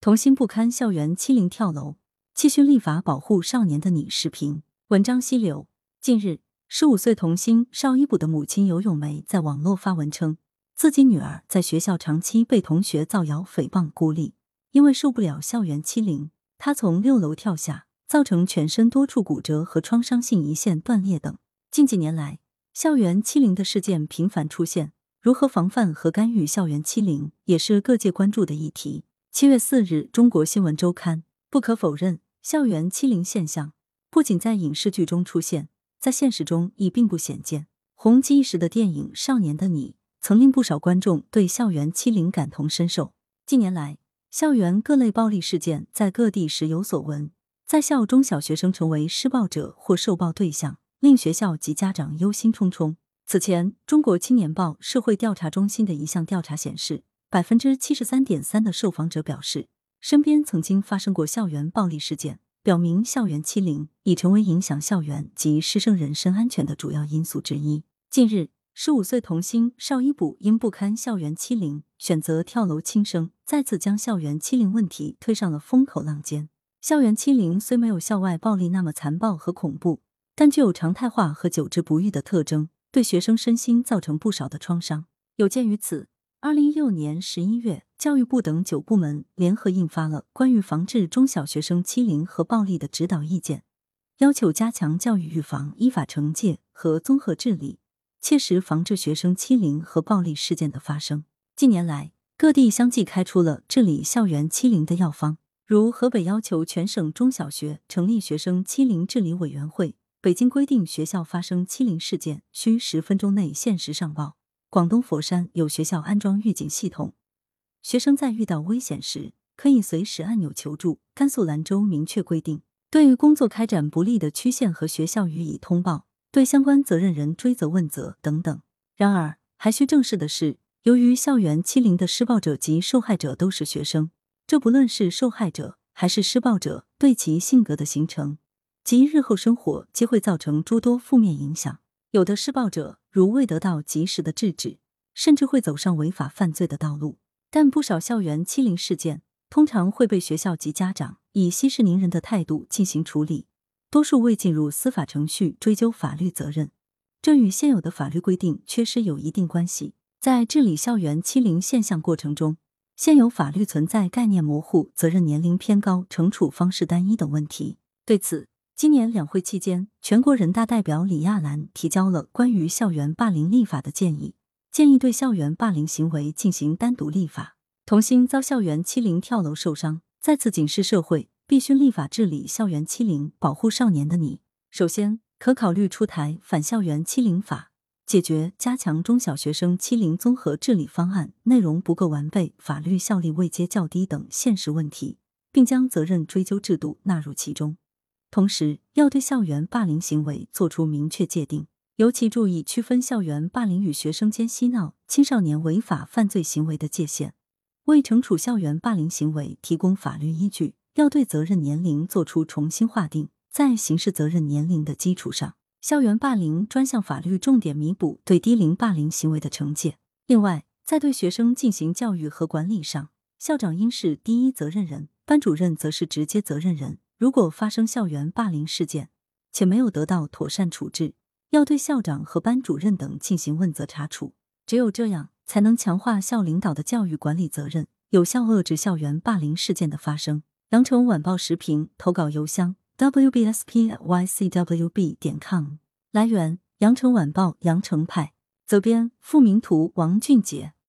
童心不堪校园欺凌跳楼，气讯立法保护少年的你视频。文章溪流。近日，十五岁童星邵一补的母亲尤咏梅在网络发文称，自己女儿在学校长期被同学造谣诽谤孤立，因为受不了校园欺凌，她从六楼跳下，造成全身多处骨折和创伤性胰腺断裂等。近几年来，校园欺凌的事件频繁出现，如何防范和干预校园欺凌，也是各界关注的议题。七月四日，《中国新闻周刊》不可否认，校园欺凌现象不仅在影视剧中出现，在现实中亦并不鲜见。红极一时的电影《少年的你》曾令不少观众对校园欺凌感同身受。近年来，校园各类暴力事件在各地时有所闻，在校中小学生成为施暴者或受暴对象，令学校及家长忧心忡忡。此前，《中国青年报》社会调查中心的一项调查显示。百分之七十三点三的受访者表示，身边曾经发生过校园暴力事件，表明校园欺凌已成为影响校园及师生人身安全的主要因素之一。近日，十五岁童星邵一补因不堪校园欺凌，选择跳楼轻生，再次将校园欺凌问题推上了风口浪尖。校园欺凌虽没有校外暴力那么残暴和恐怖，但具有常态化和久治不愈的特征，对学生身心造成不少的创伤。有鉴于此。二零一六年十一月，教育部等九部门联合印发了《关于防治中小学生欺凌和暴力的指导意见》，要求加强教育预防、依法惩戒和综合治理，切实防治学生欺凌和暴力事件的发生。近年来，各地相继开出了治理校园欺凌的药方，如河北要求全省中小学成立学生欺凌治理委员会，北京规定学校发生欺凌事件需十分钟内限时上报。广东佛山有学校安装预警系统，学生在遇到危险时可以随时按钮求助。甘肃兰州明确规定，对于工作开展不利的区县和学校予以通报，对相关责任人追责问责等等。然而，还需正视的是，由于校园欺凌的施暴者及受害者都是学生，这不论是受害者还是施暴者，对其性格的形成及日后生活，皆会造成诸多负面影响。有的施暴者如未得到及时的制止，甚至会走上违法犯罪的道路。但不少校园欺凌事件通常会被学校及家长以息事宁人的态度进行处理，多数未进入司法程序追究法律责任，这与现有的法律规定缺失有一定关系。在治理校园欺凌现象过程中，现有法律存在概念模糊、责任年龄偏高、惩处方式单一等问题。对此，今年两会期间，全国人大代表李亚男提交了关于校园霸凌立法的建议，建议对校园霸凌行为进行单独立法。童星遭校园欺凌跳楼受伤，再次警示社会必须立法治理校园欺凌，保护少年的你。首先，可考虑出台反校园欺凌法，解决加强中小学生欺凌综合治理方案内容不够完备、法律效力位阶较低等现实问题，并将责任追究制度纳入其中。同时，要对校园霸凌行为作出明确界定，尤其注意区分校园霸凌与学生间嬉闹、青少年违法犯罪行为的界限，为惩处校园霸凌行为提供法律依据。要对责任年龄作出重新划定，在刑事责任年龄的基础上，校园霸凌专项法律重点弥补对低龄霸凌行为的惩戒。另外，在对学生进行教育和管理上，校长应是第一责任人，班主任则是直接责任人。如果发生校园霸凌事件，且没有得到妥善处置，要对校长和班主任等进行问责查处。只有这样，才能强化校领导的教育管理责任，有效遏制校园霸凌事件的发生。羊城晚报时评投稿邮箱：wbspycwb 点 com。来源：羊城晚报羊城派。责编：付明图，王俊杰。